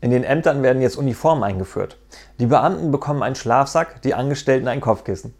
In den Ämtern werden jetzt Uniformen eingeführt. Die Beamten bekommen einen Schlafsack, die Angestellten ein Kopfkissen.